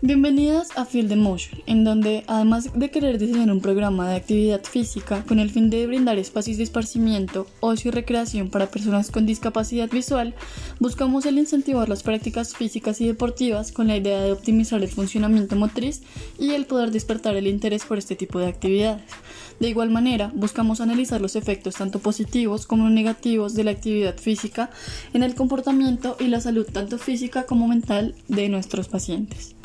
Bienvenidas a Field Motion, en donde además de querer diseñar un programa de actividad física con el fin de brindar espacios de esparcimiento, ocio y recreación para personas con discapacidad visual, buscamos el incentivar las prácticas físicas y deportivas con la idea de optimizar el funcionamiento motriz y el poder despertar el interés por este tipo de actividades. De igual manera, buscamos analizar los efectos tanto positivos como negativos de la actividad física en el comportamiento y la salud tanto física como mental de nuestros pacientes.